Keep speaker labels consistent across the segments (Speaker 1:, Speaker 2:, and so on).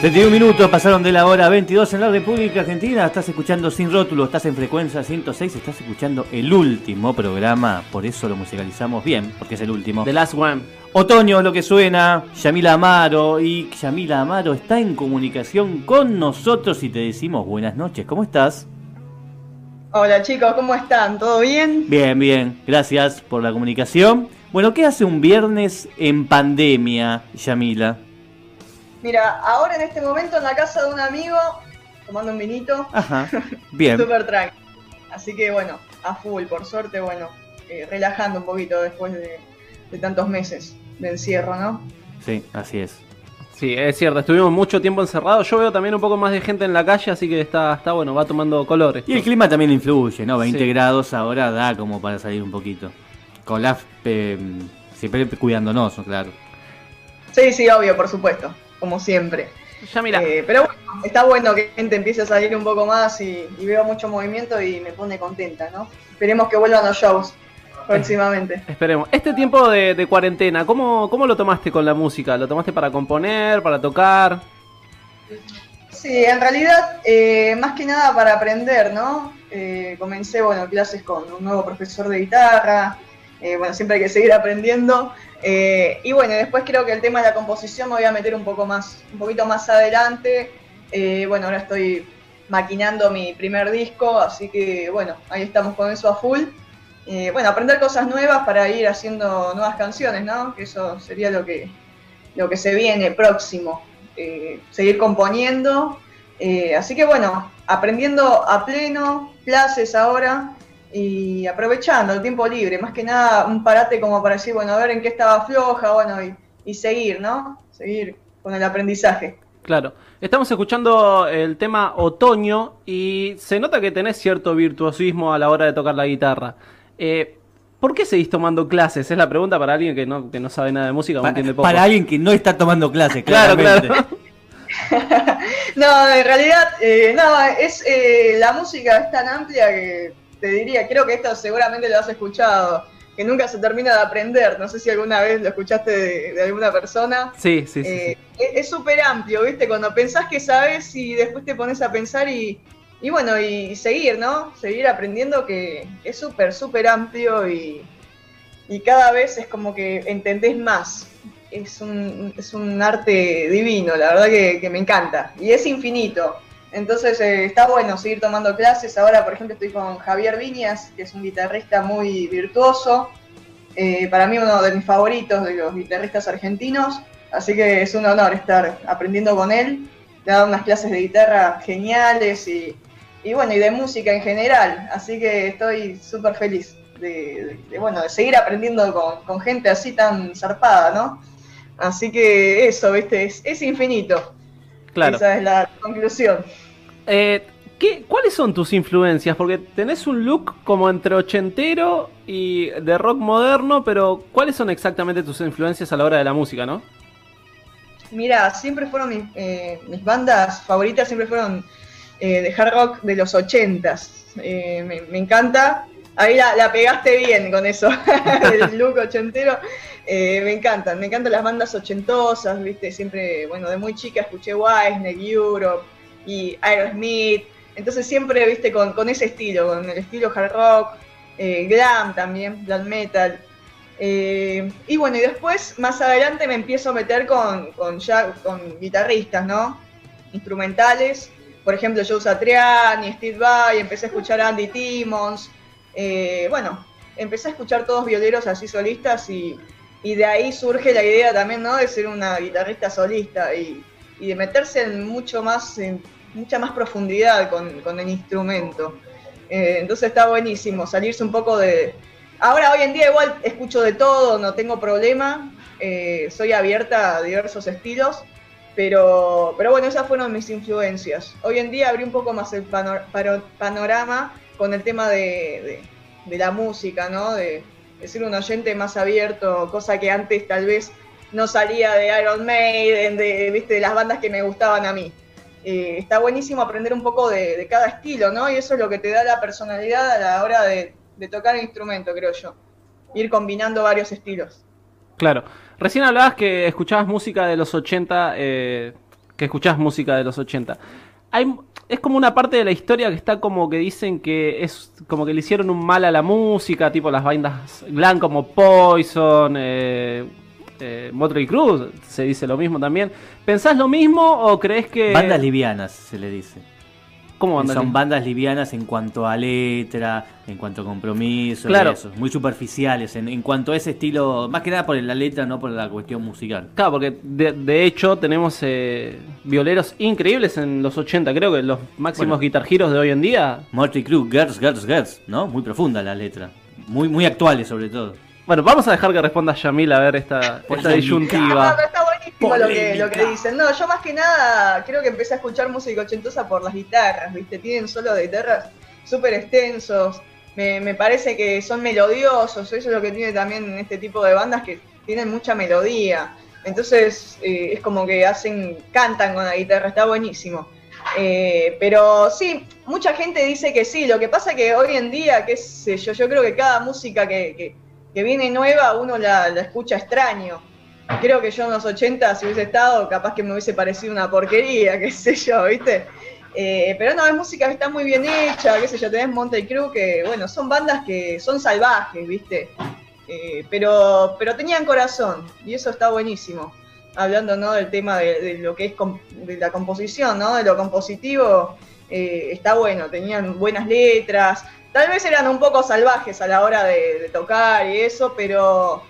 Speaker 1: 31 minutos pasaron de la hora 22 en la República Argentina. Estás escuchando Sin Rótulo, estás en frecuencia 106, estás escuchando el último programa. Por eso lo musicalizamos bien, porque es el último.
Speaker 2: The Last One.
Speaker 1: Otoño, lo que suena, Yamila Amaro. Y Yamila Amaro está en comunicación con nosotros y te decimos buenas noches. ¿Cómo estás?
Speaker 3: Hola chicos, ¿cómo están? ¿Todo bien?
Speaker 1: Bien, bien. Gracias por la comunicación. Bueno, ¿qué hace un viernes en pandemia, Yamila?
Speaker 3: Mira, ahora en este momento en la casa de un amigo, tomando un vinito.
Speaker 1: Ajá, bien.
Speaker 3: Súper tranquilo. Así que bueno, a full, por suerte, bueno, eh, relajando un poquito después de, de tantos meses de encierro, ¿no?
Speaker 1: Sí, así es.
Speaker 2: Sí, es cierto, estuvimos mucho tiempo encerrados. Yo veo también un poco más de gente en la calle, así que está, está bueno, va tomando colores.
Speaker 1: Y el clima también influye, ¿no? 20
Speaker 2: Sí.
Speaker 1: grados ahora da como para salir un poquito. Con la... eh, siempre cuidándonos, ¿no? claro.
Speaker 3: Sí, sí, obvio, por supuesto, como siempre.
Speaker 2: Ya mira,
Speaker 3: Eh, pero bueno, está bueno que gente empiece a salir un poco más y, y veo mucho movimiento y me pone contenta, ¿no? Esperemos que vuelvan los shows próximamente.
Speaker 2: esperemos. Este tiempo de, de cuarentena, ¿cómo, ¿cómo lo tomaste con la música? ¿Lo tomaste para componer, para tocar?
Speaker 3: Sí, en realidad, eh, más que nada para aprender, ¿no? Eh, comencé, bueno, clases con un nuevo profesor de guitarra, eh, bueno, siempre hay que seguir aprendiendo. eh, y bueno, después creo que el tema de la composición me voy a meter un poco más, un poquito más adelante. Eh, bueno, ahora estoy maquinando mi primer disco, así que bueno, ahí estamos con eso a full. Bueno, aprender cosas nuevas para ir haciendo nuevas canciones, ¿no? Que eso sería lo que, lo que se viene próximo. Seguir componiendo. Así que bueno, aprendiendo a pleno, clases ahora y aprovechando el tiempo libre, más que nada un parate como para decir, bueno, a ver en qué estaba floja, bueno, y, y seguir, ¿no? Seguir con el aprendizaje.
Speaker 2: Claro. Estamos escuchando el tema Otoño y se nota que tenés cierto virtuosismo a la hora de tocar la guitarra. Eh, ¿Por qué seguís tomando clases? Es la pregunta para alguien que no, que no sabe nada de música o
Speaker 1: Pa-
Speaker 2: entiende poco.
Speaker 1: para alguien que no está tomando clases,
Speaker 2: Claro,
Speaker 1: claramente.
Speaker 2: claro.
Speaker 3: No, en realidad, eh, no, es eh, la música es tan amplia que te diría, creo que esto seguramente lo has escuchado, que nunca se termina de aprender. No sé si alguna vez lo escuchaste de, de alguna persona.
Speaker 2: Sí, sí, sí.
Speaker 3: Eh,
Speaker 2: sí.
Speaker 3: es- súper amplio, ¿viste? Cuando pensás que sabes y después te pones a pensar y, y bueno, y seguir, ¿no? Seguir aprendiendo que es súper, súper amplio y, y cada vez es como que entendés más. Es un, es un arte divino, la verdad que, que me encanta. Y es infinito. Entonces eh, está bueno seguir tomando clases. Ahora, por ejemplo, estoy con Javier Viñas, que es un guitarrista muy virtuoso. Eh, para mí uno de mis favoritos de los guitarristas argentinos. Así que es un honor estar aprendiendo con él. Le dado unas clases de guitarra geniales y, bueno, y de música en general. Así que estoy súper feliz de, bueno, de seguir aprendiendo con, gente así tan zarpada, ¿no? Así que eso, viste, es infinito.
Speaker 2: Claro.
Speaker 3: Esa es la conclusión.
Speaker 2: Eh, ¿qué, ¿Cuáles son tus influencias? Porque tenés un look como entre ochentero y de rock moderno, pero ¿cuáles son exactamente tus influencias a la hora de la música, no?
Speaker 3: Mira, siempre fueron mis, eh, mis bandas favoritas, siempre fueron eh, de hard rock de los ochentas. Eh, me, me encanta. Ahí la, la pegaste bien con eso, el look ochentero. Eh, me encantan, me encantan las bandas ochentosas, viste, siempre, bueno, de muy chica escuché Whitesnake, Europe y Aerosmith. Entonces siempre, viste, con, con ese estilo, con el estilo hard rock, eh, glam también, glam metal. Eh, y bueno, y después, más adelante, me empiezo a meter con, con ya con guitarristas, ¿no? Instrumentales. Por ejemplo, Joe Satriani, Steve Vai, empecé a escuchar Andy Timmons. Bueno, empecé a escuchar todos violeros así solistas y, y de ahí surge la idea también, ¿no? De ser una guitarrista solista y, y de meterse en mucho más, en mucha más profundidad con, con el instrumento. Eh, entonces está buenísimo salirse un poco de, Ahora, hoy en día igual escucho de todo, no tengo problema, eh, soy abierta a diversos estilos, pero, pero bueno, esas fueron mis influencias. Hoy en día abrí un poco más el panorama con el tema de, de- de la música, ¿no? De, de ser un oyente más abierto, cosa que antes tal vez no salía de Iron Maiden, de, ¿viste? de las bandas que me gustaban a mí. Eh, está buenísimo aprender un poco de, cada estilo, ¿no? Y eso es lo que te da la personalidad a la hora de, tocar el instrumento, creo yo. Ir combinando varios estilos.
Speaker 2: Claro. Recién hablabas que escuchabas música de los 80. eh, que escuchás música de los 80. Hay, es como una parte de la historia que está como que dicen que es como que le hicieron un mal a la música, tipo las bandas glam como Poison, eh, eh, Motley Crue, se dice lo mismo también. ¿Pensás lo mismo o crees que...
Speaker 1: Bandas livianas se le dice.
Speaker 2: ¿Cómo
Speaker 1: Que
Speaker 2: bandas
Speaker 1: son bandas livianas en cuanto a letra, en cuanto a compromiso,
Speaker 2: Claro.
Speaker 1: eso, muy superficiales en, en cuanto a ese estilo, más que nada por la letra, no por la cuestión musical.
Speaker 2: Claro, porque de, de hecho tenemos eh, violeros increíbles en los 80. Creo que los máximos
Speaker 1: Bueno.
Speaker 2: guitar heroes de hoy en día.
Speaker 1: Motley Crue, Girls, Girls, Girls, ¿no? Muy profunda la letra, muy muy actuales sobre todo.
Speaker 2: Bueno, vamos a dejar que responda Yamil a ver esta, esta.
Speaker 3: Ah,
Speaker 2: disyuntiva.
Speaker 3: pero está buenísimo lo que, lo que dicen. No, yo más que nada creo que empecé a escuchar música ochentosa por las guitarras, ¿viste? Tienen solo de guitarras súper extensos. Me, me parece que son melodiosos. Eso es lo que tiene también este tipo de bandas que tienen mucha melodía. Entonces eh, es como que hacen, cantan con la guitarra, está buenísimo. Eh, pero sí, mucha gente dice que sí. Lo que pasa que hoy en día, qué sé yo, yo creo que cada música que, que- que viene nueva uno la, escucha extraño. Creo que yo en los 80, si hubiese estado, capaz que me hubiese parecido una porquería, qué sé yo, ¿viste? Eh, pero no, es música que está muy bien hecha, qué sé yo, tenés Monte Crew, que bueno, son bandas que son salvajes, ¿viste? Eh, pero, pero tenían corazón, y eso está buenísimo. Hablando ¿no? del tema de, lo que es de la composición, ¿no? De lo compositivo, eh, está bueno, tenían buenas letras, tal vez eran un poco salvajes a la hora de, de tocar y eso, pero,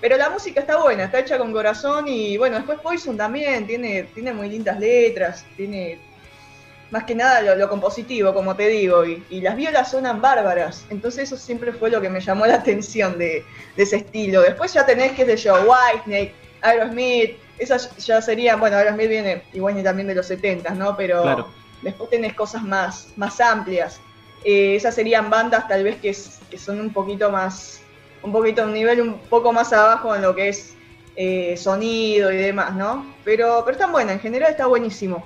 Speaker 3: pero la música está buena, está hecha con corazón y bueno, después Poison también tiene, tiene muy lindas letras, tiene más que nada lo, lo compositivo, como te digo, y, y las violas suenan bárbaras, entonces eso siempre fue lo que me llamó la atención de, de ese estilo. Después ya tenés, qué sé yo, Whitesnake, Aerosmith, esas ya serían, bueno, Aerosmith viene igual también de los 70, ¿no? Pero
Speaker 2: Claro.
Speaker 3: después tenés cosas más, más amplias. Eh, esas serían bandas tal vez que, son un poquito más, un poquito un nivel un poco más abajo en lo que es eh, sonido y demás, ¿no? Pero, pero están buenas, en general está buenísimo.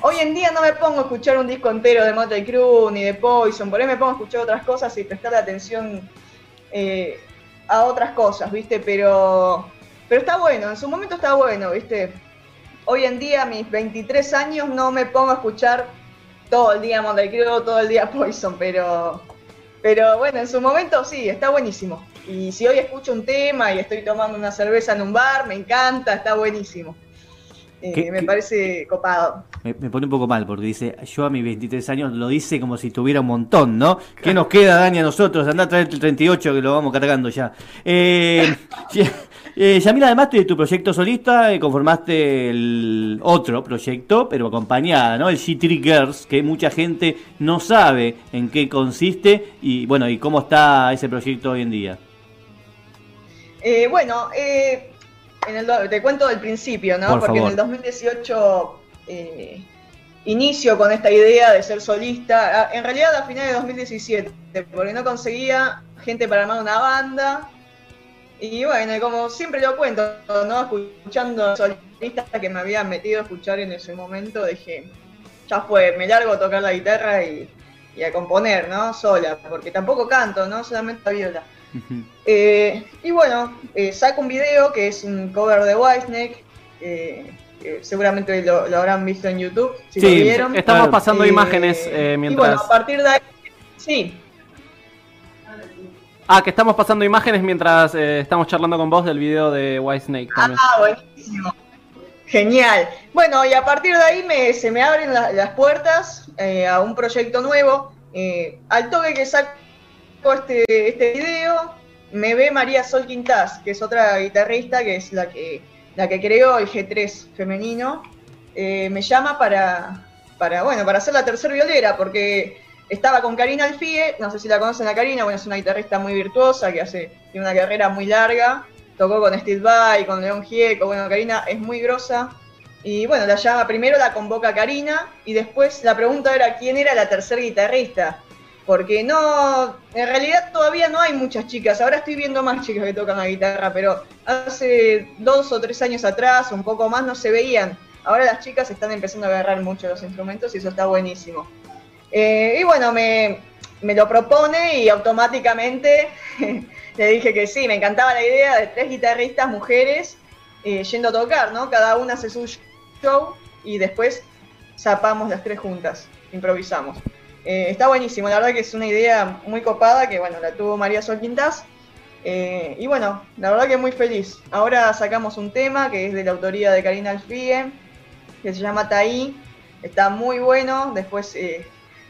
Speaker 3: Hoy en día no me pongo a escuchar un disco entero de Motley Crue ni de Poison, por ahí me pongo a escuchar otras cosas y prestar atención eh, a otras cosas, ¿viste? Pero, pero está bueno, en su momento está bueno, ¿viste? Hoy en día, mis 23 años, no me pongo a escuchar todo el día Motley Crue, todo el día Poison, pero, pero bueno, en su momento sí, está buenísimo. Y si hoy escucho un tema y estoy tomando una cerveza en un bar, me encanta, está buenísimo. Eh,
Speaker 1: ¿Qué-
Speaker 3: me
Speaker 1: qué-
Speaker 3: parece copado.
Speaker 1: Me, me pone un poco mal porque dice, yo a mis 23 años lo dice como si tuviera un montón, ¿no? ¿Qué nos queda, Dani, a nosotros? Andá a traer el 38 que lo vamos cargando ya. Eh, eh, Yamila, además de tu proyecto solista, eh, conformaste el otro proyecto, pero acompañada, ¿no? El G3 Girls, que mucha gente no sabe en qué consiste y, bueno, y cómo está ese proyecto hoy en día.
Speaker 3: Eh, bueno, eh, en el do- te cuento del principio, ¿no?
Speaker 1: Por
Speaker 3: Porque
Speaker 1: favor.
Speaker 3: en el 2018 eh, inicio con esta idea de ser solista. Ah, En realidad a finales de 2017, porque no conseguía gente para armar una banda. Y bueno, como siempre lo cuento, ¿no? Escuchando solistas que me había metido a escuchar en ese momento, dije, ya fue, me largo a tocar la guitarra y, y a componer, ¿no? Sola, porque tampoco canto, ¿no? Solamente la viola. Eh, y bueno, eh, saco un video que es un cover de Whitesnake. eh, que seguramente lo, lo habrán visto en YouTube. Si
Speaker 1: Sí,
Speaker 3: lo vieron.
Speaker 2: Estamos pasando
Speaker 3: Eh,
Speaker 2: imágenes eh,
Speaker 3: Y
Speaker 2: mientras.
Speaker 3: bueno, a partir de ahí. Sí,
Speaker 2: Ah, que estamos pasando imágenes mientras eh, estamos charlando con vos del video de White Snake.
Speaker 3: Ah, buenísimo. Genial. Bueno, y a partir de ahí me, se me abren la- las puertas eh, a un proyecto nuevo. Eh, al toque que saco este, este video, me ve María Sol Quintás, que es otra guitarrista, que es la que, la que creó el G3 femenino. Me llama para, para, bueno, para ser la tercer violera, porque estaba con Karina Alfie, no sé si la conocen a Karina, bueno, es una guitarrista muy virtuosa que hace, tiene una carrera muy larga, tocó con Steve Vai, con León Gieco, bueno, Karina es muy grosa. Y bueno, la llama, primero la convoca Karina y después la pregunta era quién era la tercer guitarrista. Porque no, en realidad todavía no hay muchas chicas, ahora estoy viendo más chicas que tocan la guitarra, pero hace dos o tres años atrás, un poco más, no se veían. Ahora las chicas están empezando a agarrar mucho los instrumentos y eso está buenísimo. Eh, y bueno, me, me lo propone y automáticamente le dije que sí, me encantaba la idea de tres guitarristas mujeres eh, yendo a tocar, ¿no? Cada una hace su show y después zapamos las tres juntas, improvisamos. Eh, está buenísimo, la verdad que es una idea muy copada que bueno, la tuvo María Sol Quintas. Eh, y bueno, la verdad que muy feliz. Ahora sacamos un tema que es de la autoría de Karina Alfie, que se llama Taí. Está muy bueno. Después,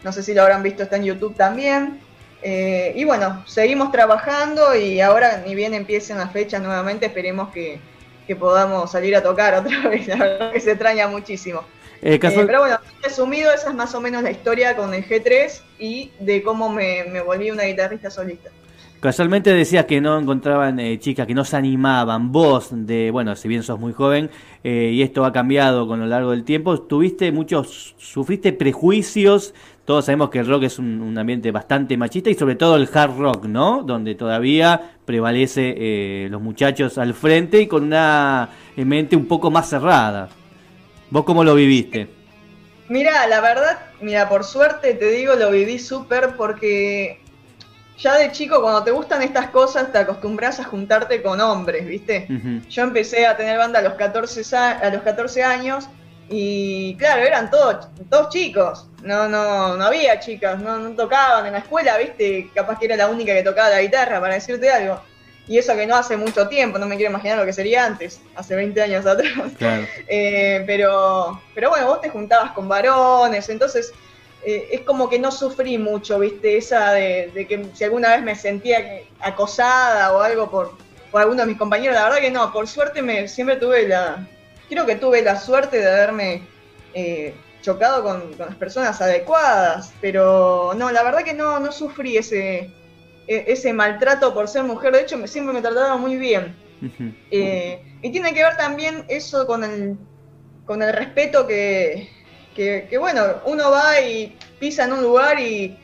Speaker 3: no sé si lo habrán visto, está en YouTube también. y bueno, seguimos trabajando y ahora ni bien empiecen las fechas nuevamente, esperemos que, que podamos salir a tocar otra vez. La verdad que se extraña muchísimo. Eh, eh, pero bueno, resumido, esa es más o menos la historia con el G3 y de cómo me, volví una guitarrista solista.
Speaker 1: Casualmente decías que no encontraban eh, chicas, que no se animaban. Vos, de bueno, si bien sos muy joven y esto ha cambiado con lo largo del tiempo, tuviste muchos, sufriste prejuicios. Todos sabemos que el rock es un, ambiente bastante machista y sobre todo el hard rock, ¿no? Donde todavía prevalece los muchachos al frente y con una mente un poco más cerrada. ¿Vos cómo lo viviste?
Speaker 3: Mira, la verdad, mira, por suerte te digo, lo viví súper porque ya de chico cuando te gustan estas cosas te acostumbras a juntarte con hombres, ¿viste? Yo empecé a tener banda a los 14, a los 14 años y claro, eran todos, todos chicos, no, no, no había chicas, no, no tocaban en la escuela, ¿viste? Capaz que era la única que tocaba la guitarra, para decirte algo. Y eso que no hace mucho tiempo, no me quiero imaginar lo que sería antes, hace 20 años atrás. Eh, pero, pero bueno, vos te juntabas con varones, entonces eh, es como que no sufrí mucho, ¿viste? Esa de, que si alguna vez me sentía acosada o algo por, por alguno de mis compañeros, la verdad que no, por suerte me siempre tuve la, creo que tuve la suerte de haberme eh, chocado con, con, las personas adecuadas, pero no, la verdad que no, no sufrí ese e-, ese maltrato por ser mujer. De hecho, siempre me trataba muy bien. Eh, y tiene que ver también eso con el, con el respeto que, que, bueno, uno va y pisa en un lugar y,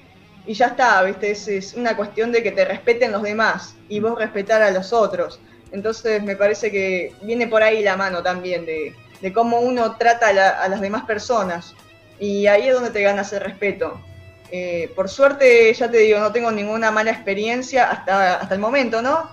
Speaker 3: y ya está, ¿viste? Es, una cuestión de que te respeten los demás y vos respetar a los otros. Entonces me parece que viene por ahí la mano también de, de cómo uno trata a, a las demás personas. Y ahí es donde te ganas el respeto. Eh, por suerte, ya te digo, no tengo ninguna mala experiencia hasta, hasta el momento, ¿no?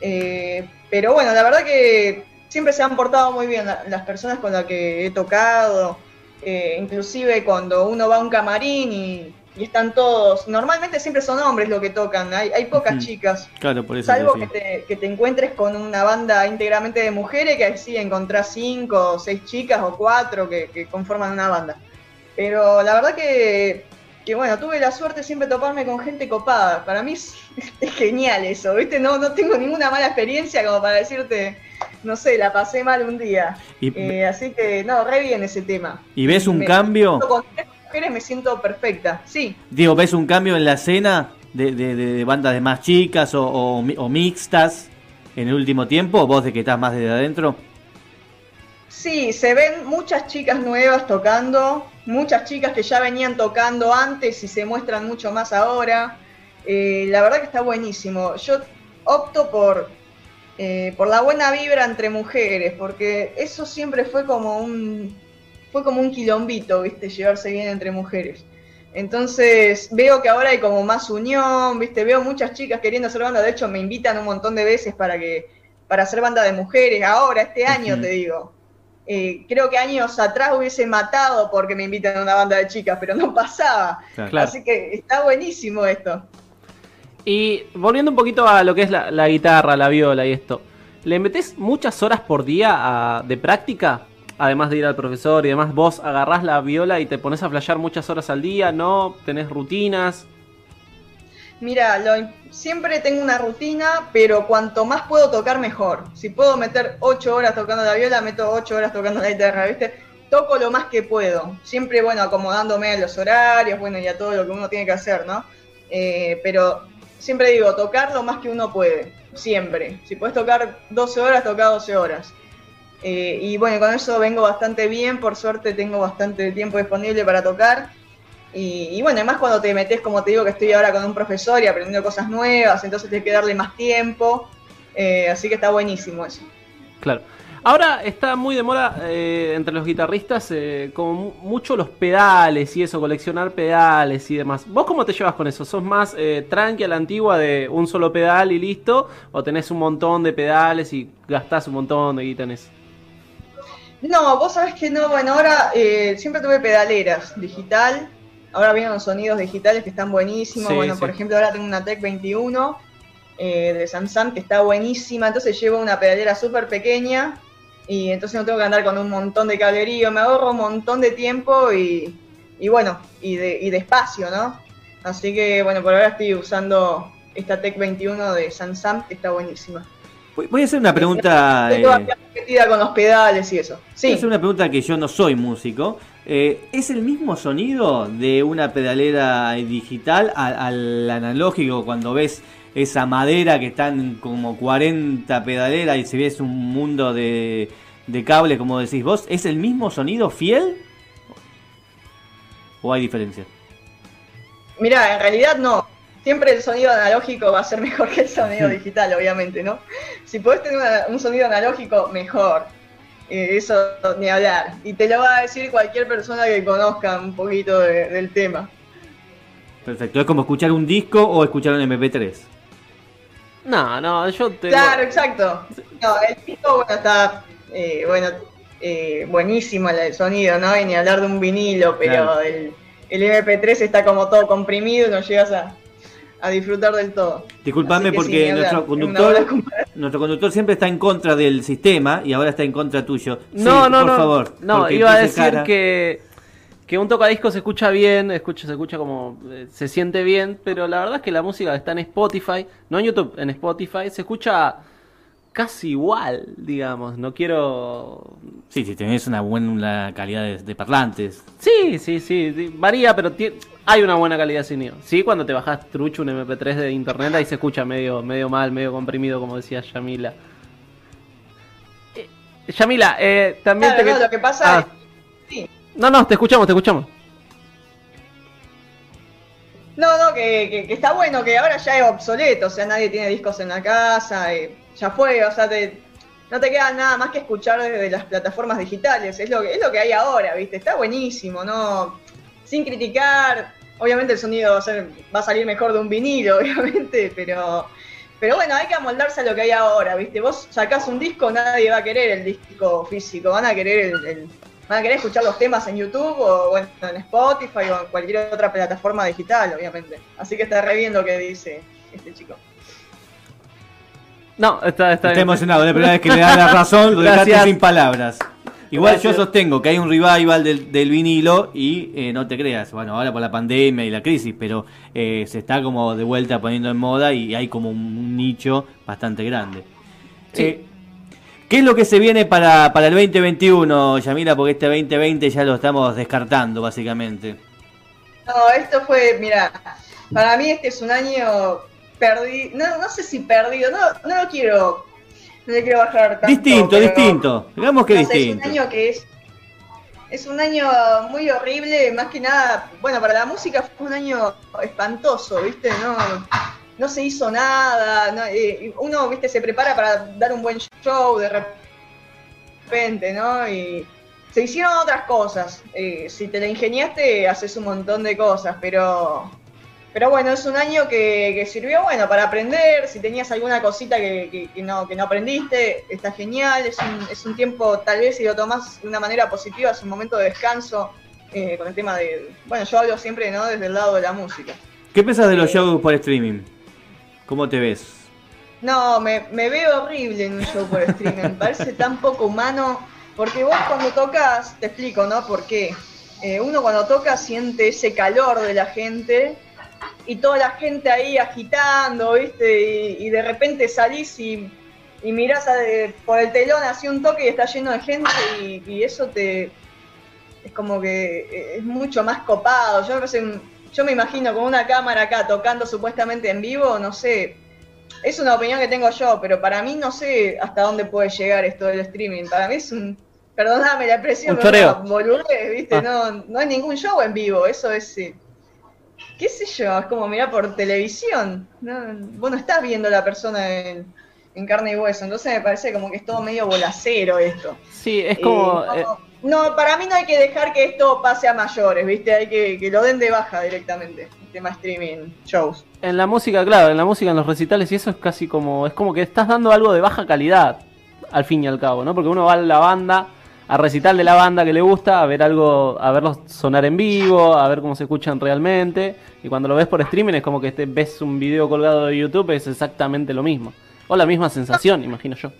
Speaker 3: Eh, pero bueno, la verdad que siempre se han portado muy bien las personas con las que he tocado, eh, inclusive cuando uno va a un camarín y, están todos, normalmente siempre son hombres los que tocan, hay, pocas chicas,
Speaker 1: claro, por eso
Speaker 3: salvo que, te, que, te, encuentres con una banda íntegramente de mujeres, que sí encontrás cinco o seis chicas o cuatro que, que conforman una banda. Pero la verdad que que bueno, tuve la suerte siempre de toparme con gente copada. Para mí es, genial eso, ¿viste? No, no tengo ninguna mala experiencia como para decirte, no sé, la pasé mal un día. Eh, así que, no, re bien ese tema.
Speaker 1: ¿Y ves un cambio?
Speaker 3: Con mujeres me siento perfecta, sí.
Speaker 1: Digo, ¿ves un cambio en la escena de, de, bandas de más chicas o, o, mixtas en el último tiempo? ¿Vos de que estás más desde adentro?
Speaker 3: Sí, se ven muchas chicas nuevas tocando, muchas chicas que ya venían tocando antes y se muestran mucho más ahora. Eh, la verdad que está buenísimo. Yo opto por, eh, por la buena vibra entre mujeres, porque eso siempre fue como un fue como un quilombito, viste, llevarse bien entre mujeres. Entonces veo que ahora hay como más unión, viste, veo muchas chicas queriendo hacer banda, de hecho me invitan un montón de veces para que para hacer banda de mujeres, ahora, este año te digo. Eh, creo que años atrás hubiese matado porque me invitan a una banda de chicas, pero no pasaba. Así que está buenísimo esto.
Speaker 2: Y volviendo un poquito a lo que es la, guitarra, la viola y esto, ¿le metes muchas horas por día de práctica? Además de ir al profesor y demás, vos agarrás la viola y te pones a flashear muchas horas al día, ¿no? ¿Tenés rutinas?
Speaker 3: Mira, siempre tengo una rutina, pero cuanto más puedo tocar, mejor. Si puedo meter 8 horas tocando la viola, meto 8 horas tocando la guitarra, ¿viste? Toco lo más que puedo. Siempre, bueno, acomodándome a los horarios, bueno, y a todo lo que uno tiene que hacer, ¿no? Eh, pero siempre digo, tocar lo más que uno puede. Siempre. Si puedes tocar 12 horas, toca 12 horas. Eh, y bueno, con eso vengo bastante bien. Por suerte tengo bastante tiempo disponible para tocar. Y, bueno, además cuando te metes, como te digo, que estoy ahora con un profesor y aprendiendo cosas nuevas, entonces tienes que darle más tiempo. Eh, así que está buenísimo eso.
Speaker 2: Claro. Ahora está muy de moda eh, entre los guitarristas eh, como mucho los pedales y eso, coleccionar pedales y demás. ¿Vos cómo te llevas con eso? ¿Sos más tranqui a la antigua de un solo pedal y listo? ¿O tenés un montón de pedales y gastás un montón de guitarras?
Speaker 3: No, vos sabés que no, bueno, ahora eh, siempre tuve pedaleras digital, ahora vienen los sonidos digitales que están buenísimos,
Speaker 2: Sí,
Speaker 3: bueno,
Speaker 2: sí.
Speaker 3: por ejemplo ahora tengo una Tech 21 eh, de Samsung que está buenísima, entonces llevo una pedalera súper pequeña y entonces no tengo que andar con un montón de cablerío, me ahorro un montón de tiempo y, y bueno, y de, y de espacio, ¿no? Así que bueno, por ahora estoy usando esta Tech 21 de Samsung que está buenísima.
Speaker 1: Voy a hacer una pregunta.
Speaker 3: Estoy
Speaker 1: eh,
Speaker 3: con los pedales y eso.
Speaker 1: Voy a
Speaker 3: Sí.
Speaker 1: hacer una pregunta que yo no soy músico. Eh, ¿Es el mismo sonido de una pedalera digital al, al analógico cuando ves esa madera que están como 40 pedaleras y se ves un mundo de, de cables, como decís vos? ¿Es el mismo sonido fiel? ¿O hay diferencia?
Speaker 3: Mira, en realidad no. Siempre el sonido analógico va a ser mejor que el sonido digital, obviamente, ¿no? Si podés tener una- un sonido analógico, mejor. Eh, eso ni hablar. Y te lo va a decir cualquier persona que conozca un poquito de- del tema.
Speaker 1: Perfecto. ¿Es como escuchar un disco o escuchar un MP3?
Speaker 2: No, no, yo te.
Speaker 3: Claro, exacto. No, el disco, bueno, está, eh, bueno, eh, buenísimo el, sonido, ¿no? Y ni hablar de un vinilo, pero
Speaker 1: Claro.
Speaker 3: el, el MP3 está como todo comprimido y no llegas a, a disfrutar del todo.
Speaker 1: Disculpame
Speaker 3: sí,
Speaker 1: porque
Speaker 3: hablar.
Speaker 1: nuestro conductor, nuestro conductor siempre está en contra del sistema y ahora está en contra tuyo.
Speaker 2: No,
Speaker 1: Sí,
Speaker 2: no,
Speaker 1: por
Speaker 2: no.
Speaker 1: favor.
Speaker 2: No, iba a decir
Speaker 1: cara.
Speaker 2: que, que un tocadiscos se escucha bien, escucha, se escucha como eh, se siente bien, pero la verdad es que la música está en Spotify, no en YouTube, en Spotify, se escucha casi igual, digamos. No quiero.
Speaker 1: Sí, si tenés una buena calidad de, de parlantes.
Speaker 2: Sí, sí, sí, sí, varía, pero tie- hay una buena calidad de sonido. Sí, cuando te bajas trucho un MP3 de internet, ahí se escucha medio, medio mal, medio comprimido, como decía Yamila. Eh, Yamila, eh, también
Speaker 3: Claro,
Speaker 2: te
Speaker 3: no,
Speaker 2: que-
Speaker 3: lo que pasa
Speaker 2: Ah.
Speaker 3: es. Sí.
Speaker 2: No, no, te escuchamos, te escuchamos.
Speaker 3: No, no, que, que- que está bueno, que ahora ya es obsoleto, o sea, nadie tiene discos en la casa, eh, ya fue, o sea, te- no te queda nada más que escuchar desde las plataformas digitales, es lo que, es lo que hay ahora, ¿viste? Está buenísimo, ¿no? Sin criticar, obviamente el sonido va a, ser, va a salir mejor de un vinilo, obviamente, pero, pero bueno, hay que amoldarse a lo que hay ahora, ¿viste? Vos sacás un disco, nadie va a querer el disco físico, van a querer el- el, Van a querer escuchar los temas en YouTube o bueno, en Spotify o en cualquier otra plataforma digital, obviamente. Así que está re bien lo que dice este chico.
Speaker 2: No, está, está
Speaker 1: Está
Speaker 2: bien.
Speaker 1: emocionado, es la primera vez que le da la razón, lo dejaste
Speaker 2: Gracias.
Speaker 1: sin palabras. Igual yo sostengo que hay un revival del, del vinilo y eh, no te creas, bueno, ahora por la pandemia y la crisis, pero eh, se está como de vuelta poniendo en moda y hay como un nicho bastante grande.
Speaker 2: Sí.
Speaker 1: Eh, ¿Qué es lo que se viene para, para el 2021, Yamila? Porque este 2020 ya lo estamos descartando, básicamente.
Speaker 3: No, esto fue, mira, para mí este es un año perdido, no, no sé si perdido, no, no lo quiero, no le quiero bajar tanto.
Speaker 1: distinto, distinto. Digamos que
Speaker 3: no sé,
Speaker 1: distinto.
Speaker 3: Es un año que es. Es un año muy horrible, más que nada. Bueno, para la música fue un año espantoso, ¿viste? No, no se hizo nada. no, eh, uno, ¿viste? Se prepara para dar un buen show de repente, ¿no? Y se hicieron otras cosas. Eh, si te la ingeniaste, haces un montón de cosas, pero. Pero bueno, es un año que, que sirvió bueno para aprender. Si tenías alguna cosita que, que- que no, que no aprendiste, está genial. Es un, es un tiempo, tal vez, si lo tomás de una manera positiva, es un momento de descanso eh, con el tema de. Bueno, yo hablo siempre ¿no? desde el lado de la música.
Speaker 1: ¿Qué pensás de los shows por streaming? ¿Cómo te ves?
Speaker 3: No, me, me veo horrible en un show por streaming. Me parece tan poco humano. Porque vos cuando tocas, te explico, ¿no? ¿Por qué? Eh, uno cuando toca siente ese calor de la gente y toda la gente ahí agitando, ¿viste? Y, y de repente salís y, y mirás a- por el telón así un toque y está lleno de gente y, y eso te... Es como que eh, es mucho más copado. Yo, yo me imagino con una cámara acá tocando supuestamente en vivo, no sé, es una opinión que tengo yo, pero para mí no sé hasta dónde puede llegar esto del streaming. Para mí es un, perdóname la expresión, pero una boludez, ¿viste?
Speaker 2: Ah.
Speaker 3: No, no hay ningún show en vivo, eso es, eh, qué sé yo, es como mirar por televisión. No, vos no estás viendo a la persona en, en carne y hueso, entonces me parece como que es todo medio bolacero esto.
Speaker 2: Sí, es como.
Speaker 3: Eh,
Speaker 2: eh,
Speaker 3: no, no, para mí no hay que dejar que esto pase a mayores, ¿viste? Hay que que lo den de baja directamente, el tema streaming, shows.
Speaker 2: en la música, claro, en la música, en los recitales y eso es casi como. Es como que estás dando algo de baja calidad, al fin y al cabo, ¿no? Porque uno va a la banda a recital de la banda que le gusta, a ver algo, a verlos sonar en vivo, a ver cómo se escuchan realmente. Y cuando lo ves por streaming es como que ves un video colgado de YouTube, es exactamente lo mismo. O la misma sensación, imagino yo.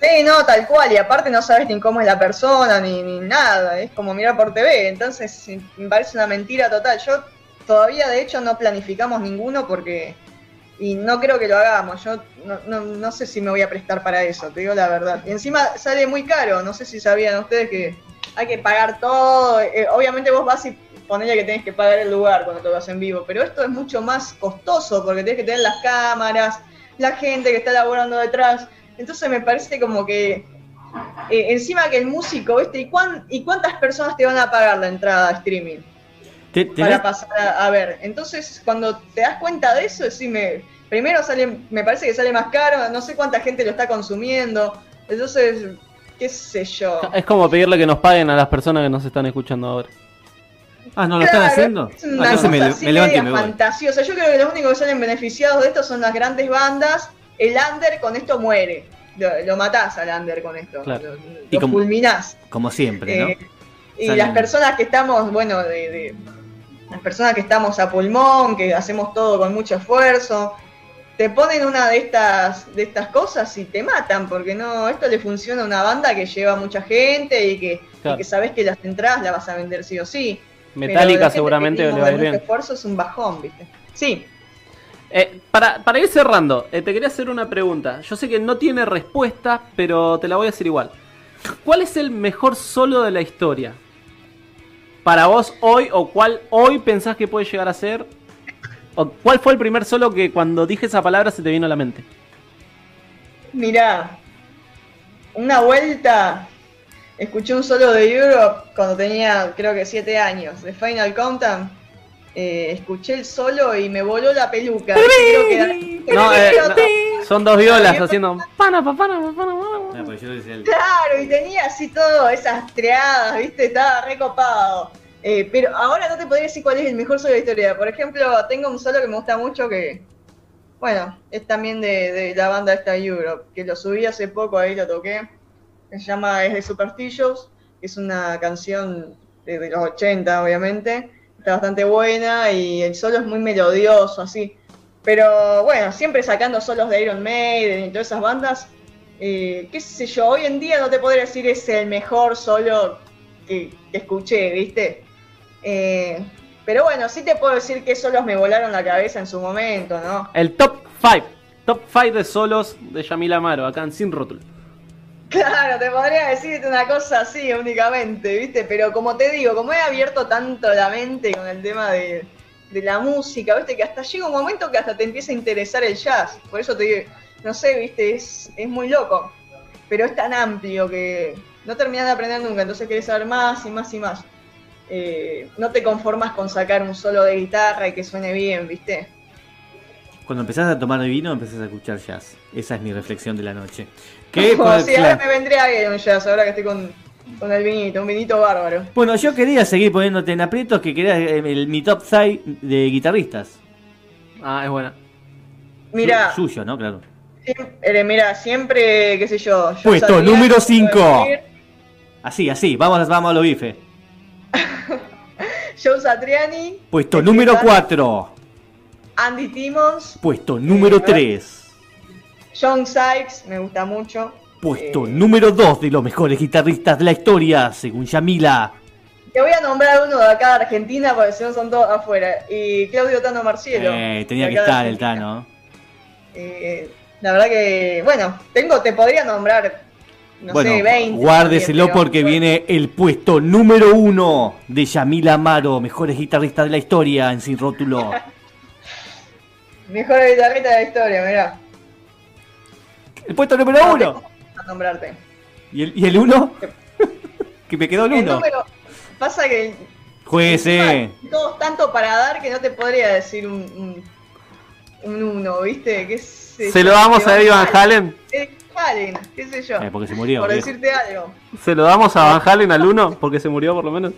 Speaker 3: Sí, no, tal cual, y aparte no sabes ni cómo es la persona, ni, ni nada, es como mirar por TV, entonces me parece una mentira total. Yo todavía, de hecho, no planificamos ninguno porque, y no creo que lo hagamos, yo no, no, no sé si me voy a prestar para eso, te digo la verdad. Y encima sale muy caro, no sé si sabían ustedes que hay que pagar todo, eh, obviamente vos vas y ponele que tenés que pagar el lugar cuando te vas en vivo, pero esto es mucho más costoso porque tenés que tener las cámaras, la gente que está laborando detrás. Entonces me parece como que eh, encima que el músico, ¿viste? ¿Y, cuán- ¿Y cuántas personas te van a pagar la entrada a streaming
Speaker 1: Te-
Speaker 3: para pasar a, a ver? Entonces, cuando te das cuenta de eso, sí me, primero sale, me parece que sale más caro, no sé cuánta gente lo está consumiendo. Entonces, qué sé yo.
Speaker 2: Es como pedirle que nos paguen a las personas que nos están escuchando ahora.
Speaker 1: Ah, ¿no lo están
Speaker 3: Claro,
Speaker 1: haciendo?
Speaker 3: Es
Speaker 1: Ah, me,
Speaker 3: así
Speaker 1: me me
Speaker 3: fantasiosa. Yo creo que los únicos que salen beneficiados de esto son las grandes bandas. El under con esto muere. Lo, lo matás al under con esto.
Speaker 2: Claro.
Speaker 3: Lo,
Speaker 1: Y
Speaker 3: lo
Speaker 1: como-
Speaker 3: fulminás.
Speaker 1: Como siempre, ¿no?
Speaker 3: Eh, y
Speaker 1: Salen-
Speaker 3: las personas que estamos, bueno, de, de- las personas que estamos a pulmón, que hacemos todo con mucho esfuerzo, te ponen una de estas, de estas cosas y te matan, porque no, esto le funciona a una banda que lleva mucha gente y que, y
Speaker 2: Claro.
Speaker 3: que sabes que las entradas las vas a vender sí o sí.
Speaker 2: Metallica seguramente le va a ir bien.
Speaker 3: esfuerzo es un bajón, ¿viste? Sí,
Speaker 2: Eh, para, para ir cerrando, eh, te quería hacer una pregunta. Yo sé que no tiene respuesta, pero te la voy a hacer igual. ¿Cuál es el mejor solo de la historia? Para vos hoy, o cuál hoy pensás que puede llegar a ser? ¿O cuál fue el primer solo que cuando dije esa palabra se te vino a la mente?
Speaker 3: Mirá, una vuelta escuché un solo de Europe cuando tenía creo que 7 años, de Final Countdown. Eh, escuché el solo y me voló la peluca. Creo que-
Speaker 2: No, eh, no, son dos violas haciendo pana, pa, pana, pa, pana,
Speaker 1: Ah,
Speaker 2: pana.
Speaker 3: Claro, y tenía así todo, esas triadas, ¿viste? Estaba recopado. Eh, pero ahora no te podría decir cuál es el mejor solo de la historia. Por ejemplo, tengo un solo que me gusta mucho que, bueno, es también de, de la banda esta Europe, que lo subí hace poco, ahí lo toqué. Se llama Es de Superstitious, que es una canción de, de los 80, obviamente. Está bastante buena y el solo es muy melodioso, así. Pero bueno, siempre sacando solos de Iron Maiden y todas esas bandas. eh, qué sé yo, hoy en día no te podría decir es el mejor solo que, que escuché, ¿viste? Eh, pero bueno, sí te puedo decir que solos me volaron la cabeza en su momento, ¿no?
Speaker 2: El top 5. Top 5 de solos de Yamila Amaro, acá en Sin Rótulo.
Speaker 3: Claro, te podría decirte una cosa así únicamente, ¿viste? Pero como te digo, como he abierto tanto la mente con el tema de, de la música, ¿viste? Que hasta llega un momento que hasta te empieza a interesar el jazz. Por eso te digo, no sé, ¿viste? Es, es muy loco. Pero es tan amplio que no terminas de aprender nunca, entonces querés saber más y más y más. Eh, no te conformas con sacar un solo de guitarra y que suene bien, ¿viste?
Speaker 1: Cuando empezás a tomar vino, empezás a escuchar jazz. Esa es mi reflexión de la noche. ¿Qué?
Speaker 3: Si ahora me vendría bien un jazz, ahora que estoy con, con el vinito, un vinito bárbaro.
Speaker 1: Bueno, yo quería seguir poniéndote en aprietos, que quería eh, el- mi top 6 de guitarristas.
Speaker 2: Ah, es buena.
Speaker 3: Mira,
Speaker 1: Su- Suyo, ¿no? Claro.
Speaker 3: siempre, mira, siempre, qué sé yo. yo
Speaker 1: Puesto
Speaker 3: sabía
Speaker 1: número
Speaker 3: que
Speaker 1: cinco.
Speaker 3: iba a decir
Speaker 1: Así, así. Vamos, vamos a lo bife.
Speaker 3: Joe Satriani,
Speaker 1: Puesto número
Speaker 3: guitarra-
Speaker 1: 4.
Speaker 3: Andy Timmons,
Speaker 1: Puesto número
Speaker 3: Eh,
Speaker 1: 3.
Speaker 3: John Sykes, me gusta mucho.
Speaker 1: Puesto
Speaker 3: Eh,
Speaker 1: número 2 de los mejores guitarristas de la historia, según Yamila.
Speaker 3: Te voy a nombrar uno de acá de Argentina porque si no son todos afuera. Y Claudio Tano Marcielo.
Speaker 1: Eh, tenía que estar el. Tano.
Speaker 3: Eh, la verdad que, bueno, tengo, te podría nombrar, no
Speaker 1: bueno,
Speaker 3: sé, 20.
Speaker 1: guárdeselo
Speaker 3: también,
Speaker 1: porque viene el puesto número 1 de Yamila Amaro, mejores guitarristas de la historia en Sin Rótulo.
Speaker 3: Mejor guitarrista de la historia, mirá.
Speaker 1: El puesto número
Speaker 3: No,
Speaker 1: 1.
Speaker 3: tengo que nombrarte.
Speaker 1: ¿Y el, y el 1? que me quedó el
Speaker 3: El
Speaker 1: 1.
Speaker 3: número, pasa que
Speaker 1: Jueguese.
Speaker 3: todos tanto para dar que no te podría decir un, un, un uno, ¿viste? ¿Qué sé
Speaker 2: Se
Speaker 3: yo?
Speaker 2: lo damos a Eddie Van
Speaker 3: Halen. Eddie Van Halen, qué sé yo.
Speaker 1: Eh, porque se murió.
Speaker 3: por
Speaker 1: viejo.
Speaker 3: decirte algo.
Speaker 2: Se lo damos a Van Halen al 1 porque se murió por lo menos.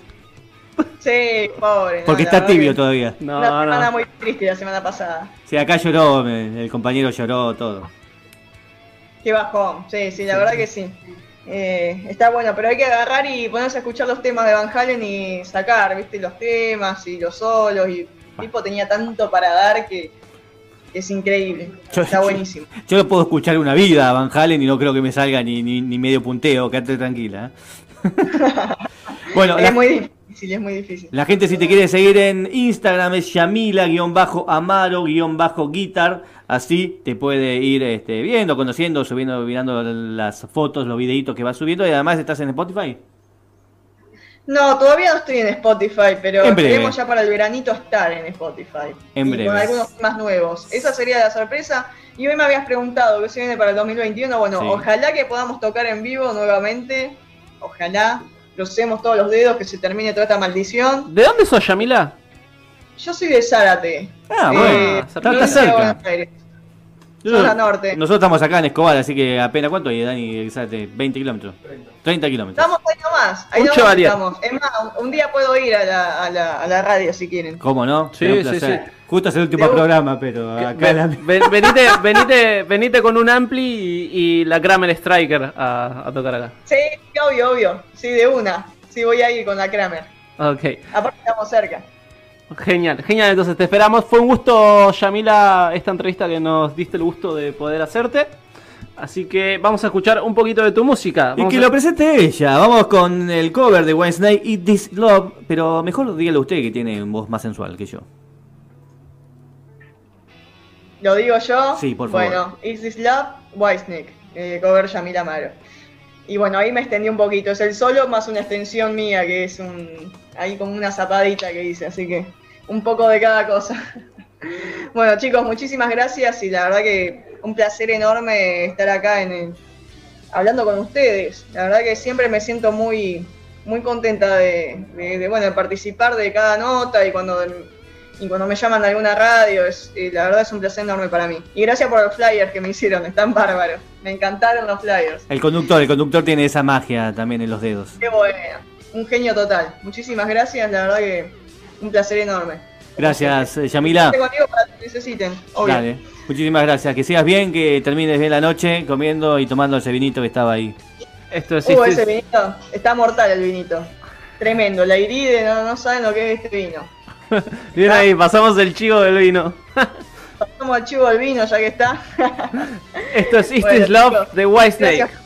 Speaker 3: Sí, pobre. no,
Speaker 1: Porque está tibio
Speaker 3: que
Speaker 1: todavía.
Speaker 2: No,
Speaker 3: Una semana
Speaker 2: no.
Speaker 3: muy triste la semana pasada.
Speaker 1: Sí, acá lloró, me- el compañero lloró todo.
Speaker 3: Qué bajón. Sí, sí, la verdad que sí. Eh, está bueno, pero hay que agarrar y ponerse a escuchar los temas de Van Halen y sacar, viste, los temas y los solos. Y el tipo tenía tanto para dar que, es increíble.
Speaker 1: Yo-
Speaker 3: está buenísimo.
Speaker 1: Yo no puedo escuchar una vida a Van Halen y no creo que me salga ni, ni, ni medio punteo, quédate tranquila. ¿eh? bueno,
Speaker 3: es
Speaker 1: la,
Speaker 3: muy difícil, es muy difícil.
Speaker 1: la gente si te quiere seguir en Instagram es Yamila-Amaro-Guitar, así te puede ir este, viendo, conociendo, subiendo, mirando las fotos, los videitos que vas subiendo y además estás en Spotify.
Speaker 3: No, todavía no estoy en Spotify, pero
Speaker 1: En
Speaker 3: queremos ya para el veranito estar en Spotify.
Speaker 1: En
Speaker 3: Y
Speaker 1: breve.
Speaker 3: Con algunos temas nuevos. Esa sería la sorpresa. Y hoy me habías preguntado qué se viene para el 2021. Bueno,
Speaker 1: Sí.
Speaker 3: ojalá que podamos tocar en vivo nuevamente. Ojalá. Crucemos todos los dedos, que se termine toda esta maldición.
Speaker 2: ¿De dónde sos, Yamila?
Speaker 3: Yo soy de Zárate.
Speaker 1: Ah,
Speaker 3: Eh,
Speaker 1: bueno,
Speaker 2: está-
Speaker 1: está, cerca.
Speaker 3: Buenos Aires.
Speaker 1: Yo-
Speaker 3: Zona norte.
Speaker 1: Nosotros estamos acá en Escobar, así que apenas, ¿cuánto hay, Dani? Exacte, 20 kilómetros. 30 kilómetros.
Speaker 3: Estamos ahí nomás. Ahí
Speaker 2: Un
Speaker 3: nomás estamos. Es más, un, un día puedo ir a la, a la, a la radio si quieren.
Speaker 1: ¿Cómo no?
Speaker 2: Sí, sí, sí.
Speaker 1: Justo es el último programa, pero acá
Speaker 2: Ven-
Speaker 1: la-
Speaker 2: ven- venite, venite, venite con un ampli y, y la Kramer Striker a, a tocar acá.
Speaker 3: Sí, obvio, obvio. Sí, de una. Sí, voy a ir con la Kramer.
Speaker 2: Ok,
Speaker 3: Aparte estamos cerca.
Speaker 2: Genial, genial. Entonces te esperamos. Fue un gusto, Yamila, esta entrevista que nos diste el gusto de poder hacerte. Así que vamos a escuchar un poquito de tu música.
Speaker 1: Y que
Speaker 2: a-
Speaker 1: lo presente ella. Vamos con el cover de Wednesday, Eat This Love. Pero mejor dígale usted que tiene voz más sensual que yo.
Speaker 3: ¿Lo digo yo?
Speaker 1: Sí, por favor.
Speaker 3: Bueno, Is This Love? Whitesnake, eh, cover Yamila Amaro. Y bueno, ahí me extendí un poquito. Es el solo más una extensión mía, que es un. Ahí como una zapadita que hice, así que un poco de cada cosa. bueno, chicos, muchísimas gracias y la verdad que un placer enorme estar acá en el- hablando con ustedes. La verdad que siempre me siento muy, muy contenta de, de- de, bueno, participar de cada nota y cuando y cuando me llaman a alguna radio, es, eh, la verdad es un placer enorme para mí. Y gracias por los flyers que me hicieron, están bárbaros. Me encantaron los flyers.
Speaker 1: El conductor, el conductor tiene esa magia también en los dedos.
Speaker 3: Qué bueno. Un genio total. Muchísimas gracias, la verdad que un placer enorme.
Speaker 1: Gracias, Yamila.
Speaker 3: Estoy contigo para lo que necesiten. Obvio.
Speaker 1: Dale. Muchísimas gracias. Que sigas bien, que termines bien la noche comiendo y tomando ese vinito que estaba ahí.
Speaker 2: Esto es
Speaker 3: Uh,
Speaker 2: Is
Speaker 3: ese vinito, está mortal el vinito. Tremendo, la iride, no, no saben lo que es este vino.
Speaker 2: Bien ahí, pasamos el chivo del vino.
Speaker 3: Pasamos al chivo del vino ya que está.
Speaker 2: Esto es
Speaker 3: Bueno,
Speaker 2: Love de Whitesnake.
Speaker 3: Gracias